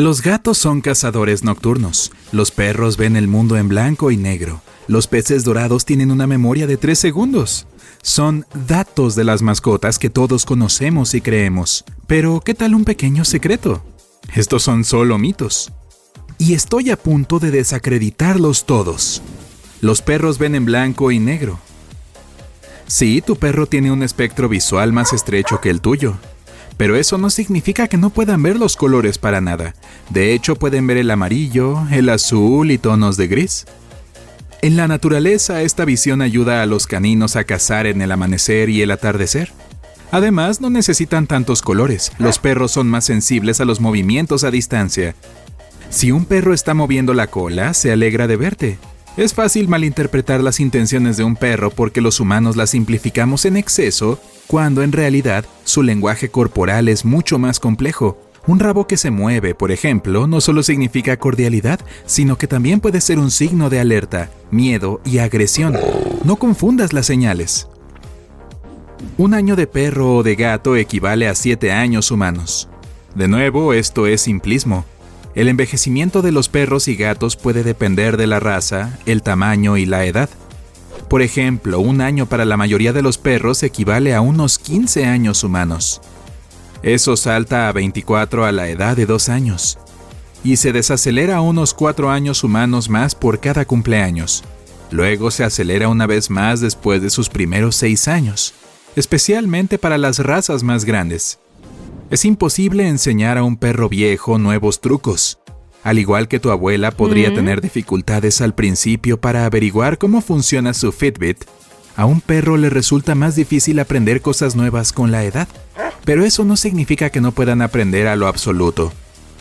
Los gatos son cazadores nocturnos, los perros ven el mundo en blanco y negro, los peces dorados tienen una memoria de 3 segundos. Son datos de las mascotas que todos conocemos y creemos. Pero, ¿qué tal un pequeño secreto? Estos son solo mitos. Y estoy a punto de desacreditarlos todos. Los perros ven en blanco y negro. Sí, tu perro tiene un espectro visual más estrecho que el tuyo, pero eso no significa que no puedan ver los colores para nada. De hecho, pueden ver el amarillo, el azul y tonos de gris. En la naturaleza, esta visión ayuda a los caninos a cazar en el amanecer y el atardecer. Además, no necesitan tantos colores. Los perros son más sensibles a los movimientos a distancia. Si un perro está moviendo la cola, se alegra de verte. Es fácil malinterpretar las intenciones de un perro porque los humanos las simplificamos en exceso cuando en realidad su lenguaje corporal es mucho más complejo. Un rabo que se mueve, por ejemplo, no solo significa cordialidad, sino que también puede ser un signo de alerta, miedo y agresión. No confundas las señales. Un año de perro o de gato equivale a siete años humanos. De nuevo, esto es simplismo. El envejecimiento de los perros y gatos puede depender de la raza, el tamaño y la edad. Por ejemplo, un año para la mayoría de los perros equivale a unos 15 años humanos. Eso salta a 24 a la edad de 2 años. Y se desacelera a unos 4 años humanos más por cada cumpleaños. Luego se acelera una vez más después de sus primeros 6 años, especialmente para las razas más grandes. Es imposible enseñar a un perro viejo nuevos trucos, al igual que tu abuela podría tener dificultades al principio para averiguar cómo funciona su Fitbit, a un perro le resulta más difícil aprender cosas nuevas con la edad. Pero eso no significa que no puedan aprender a lo absoluto.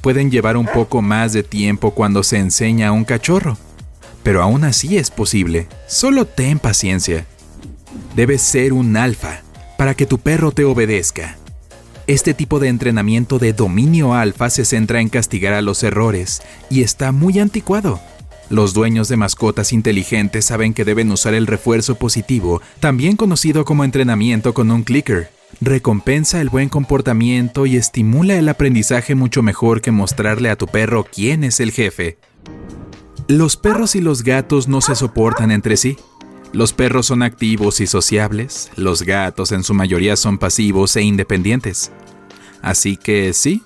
Pueden llevar un poco más de tiempo cuando se enseña a un cachorro. Pero aún así es posible. Solo ten paciencia. Debes ser un alfa para que tu perro te obedezca. Este tipo de entrenamiento de dominio alfa se centra en castigar a los errores y está muy anticuado. Los dueños de mascotas inteligentes saben que deben usar el refuerzo positivo, también conocido como entrenamiento con un clicker. Recompensa el buen comportamiento y estimula el aprendizaje mucho mejor que mostrarle a tu perro quién es el jefe. Los perros y los gatos no se soportan entre sí. Los perros son activos y sociables, los gatos en su mayoría son pasivos e independientes. Así que sí,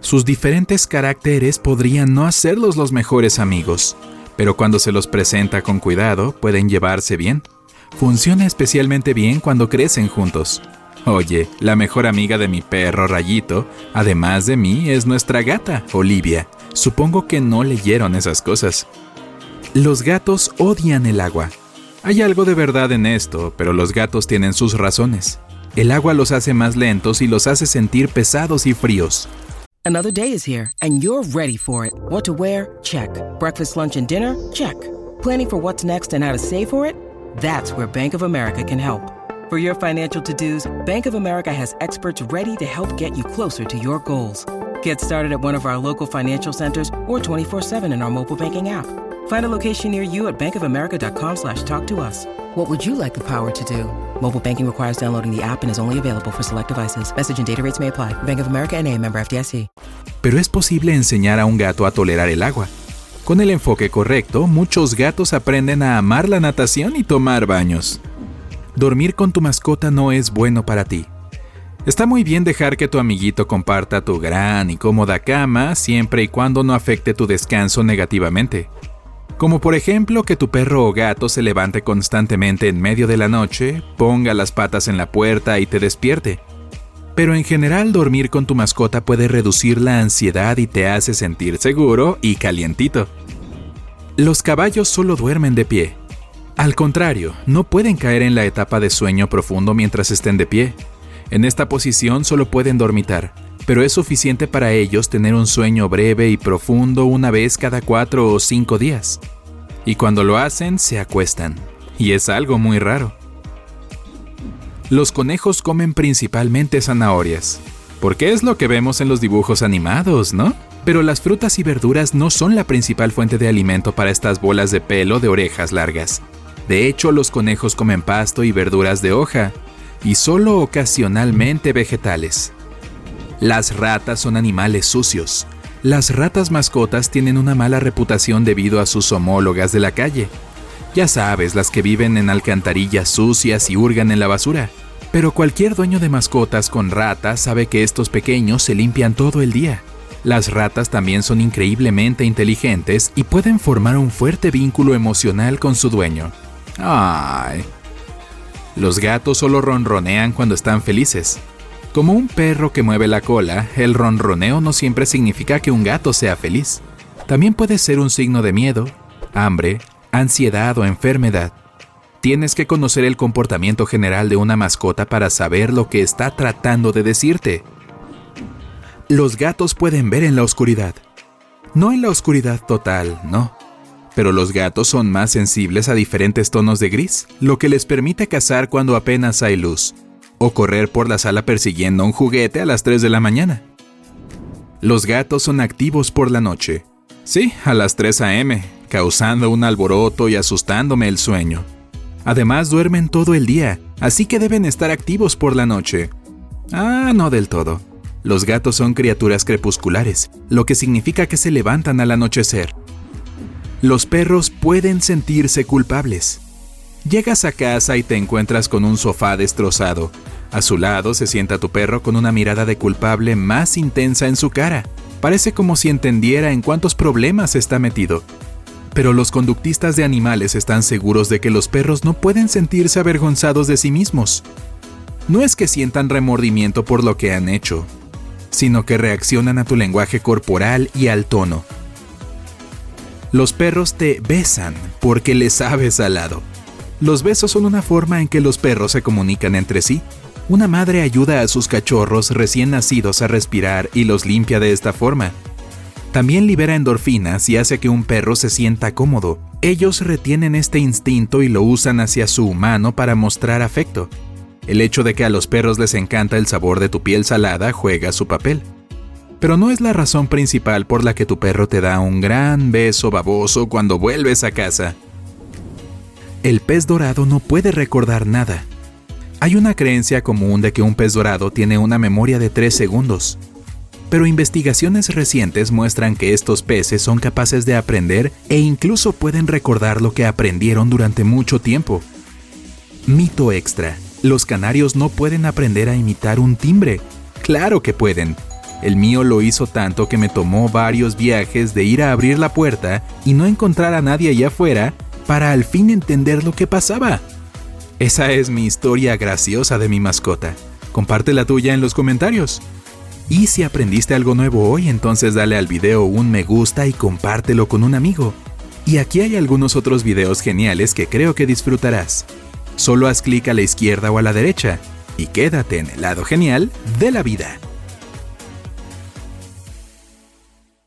sus diferentes caracteres podrían no hacerlos los mejores amigos, pero cuando se los presenta con cuidado pueden llevarse bien. Funciona especialmente bien cuando crecen juntos. Oye, la mejor amiga de mi perro Rayito, además de mí, es nuestra gata, Olivia. Supongo que no leyeron esas cosas. Los gatos odian el agua, hay algo de verdad en esto, pero los gatos tienen sus razones. El agua los hace más lentos y los hace sentir pesados y fríos. Another day is here and you're ready for it. What to wear? Check. Breakfast, lunch and dinner? Check. Planning for what's next and how to save for it? That's where Bank of America can help. For your financial to-dos, Bank of America has experts ready to help get you closer to your goals. Get started at one of our local financial centers or 24-7 in our mobile banking app. Find a location near you at bankofamerica.com slash talk to us. What would you like the power to do? Mobile banking requires downloading the app and is only available for select devices. Message and data rates may apply. Bank of America NA, member FDIC. Pero es posible enseñar a un gato a tolerar el agua. Con el enfoque correcto, muchos gatos aprenden a amar la natación y tomar baños. Dormir con tu mascota no es bueno para ti. Está muy bien dejar que tu amiguito comparta tu gran y cómoda cama siempre y cuando no afecte tu descanso negativamente. Como por ejemplo que tu perro o gato se levante constantemente en medio de la noche, ponga las patas en la puerta y te despierte. Pero en general dormir con tu mascota puede reducir la ansiedad y te hace sentir seguro y calientito. Los caballos solo duermen de pie. Al contrario, no pueden caer en la etapa de sueño profundo mientras estén de pie. En esta posición solo pueden dormitar, pero es suficiente para ellos tener un sueño breve y profundo una vez cada cuatro o cinco días. Y cuando lo hacen, se acuestan. Y es algo muy raro. Los conejos comen principalmente zanahorias, porque es lo que vemos en los dibujos animados, ¿no? Pero las frutas y verduras no son la principal fuente de alimento para estas bolas de pelo de orejas largas. De hecho, los conejos comen pasto y verduras de hoja, y solo ocasionalmente vegetales. Las ratas son animales sucios. Las ratas mascotas tienen una mala reputación debido a sus homólogas de la calle. Ya sabes, las que viven en alcantarillas sucias y hurgan en la basura. Pero cualquier dueño de mascotas con ratas sabe que estos pequeños se limpian todo el día. Las ratas también son increíblemente inteligentes y pueden formar un fuerte vínculo emocional con su dueño. Ay. Los gatos solo ronronean cuando están felices. Como un perro que mueve la cola, el ronroneo no siempre significa que un gato sea feliz. También puede ser un signo de miedo, hambre, ansiedad o enfermedad. Tienes que conocer el comportamiento general de una mascota para saber lo que está tratando de decirte. Los gatos pueden ver en la oscuridad. No en la oscuridad total, no. Pero los gatos son más sensibles a diferentes tonos de gris, lo que les permite cazar cuando apenas hay luz o correr por la sala persiguiendo un juguete a las 3 de la mañana. Los gatos son activos por la noche. Sí, a las 3 a.m., causando un alboroto y asustándome el sueño. Además duermen todo el día, así que deben estar activos por la noche. Ah, no del todo. Los gatos son criaturas crepusculares, lo que significa que se levantan al anochecer. Los perros pueden sentirse culpables. Llegas a casa y te encuentras con un sofá destrozado. A su lado se sienta tu perro con una mirada de culpable más intensa en su cara. Parece como si entendiera en cuántos problemas está metido. Pero los conductistas de animales están seguros de que los perros no pueden sentirse avergonzados de sí mismos. No es que sientan remordimiento por lo que han hecho, sino que reaccionan a tu lenguaje corporal y al tono. Los perros te besan porque les sabes al lado. Los besos son una forma en que los perros se comunican entre sí. Una madre ayuda a sus cachorros recién nacidos a respirar y los limpia de esta forma. También libera endorfinas y hace que un perro se sienta cómodo. Ellos retienen este instinto y lo usan hacia su humano para mostrar afecto. El hecho de que a los perros les encanta el sabor de tu piel salada juega su papel. Pero no es la razón principal por la que tu perro te da un gran beso baboso cuando vuelves a casa el pez dorado no puede recordar nada. Hay una creencia común de que un pez dorado tiene una memoria de 3 segundos, pero investigaciones recientes muestran que estos peces son capaces de aprender e incluso pueden recordar lo que aprendieron durante mucho tiempo. Mito extra. Los canarios no pueden aprender a imitar un timbre. Claro que pueden. El mío lo hizo tanto que me tomó varios viajes de ir a abrir la puerta y no encontrar a nadie allá afuera para al fin entender lo que pasaba. Esa es mi historia graciosa de mi mascota. Comparte la tuya en los comentarios. Y si aprendiste algo nuevo hoy, entonces dale al video un me gusta y compártelo con un amigo. Y aquí hay algunos otros videos geniales que creo que disfrutarás. Solo haz clic a la izquierda o a la derecha y quédate en el lado genial de la vida.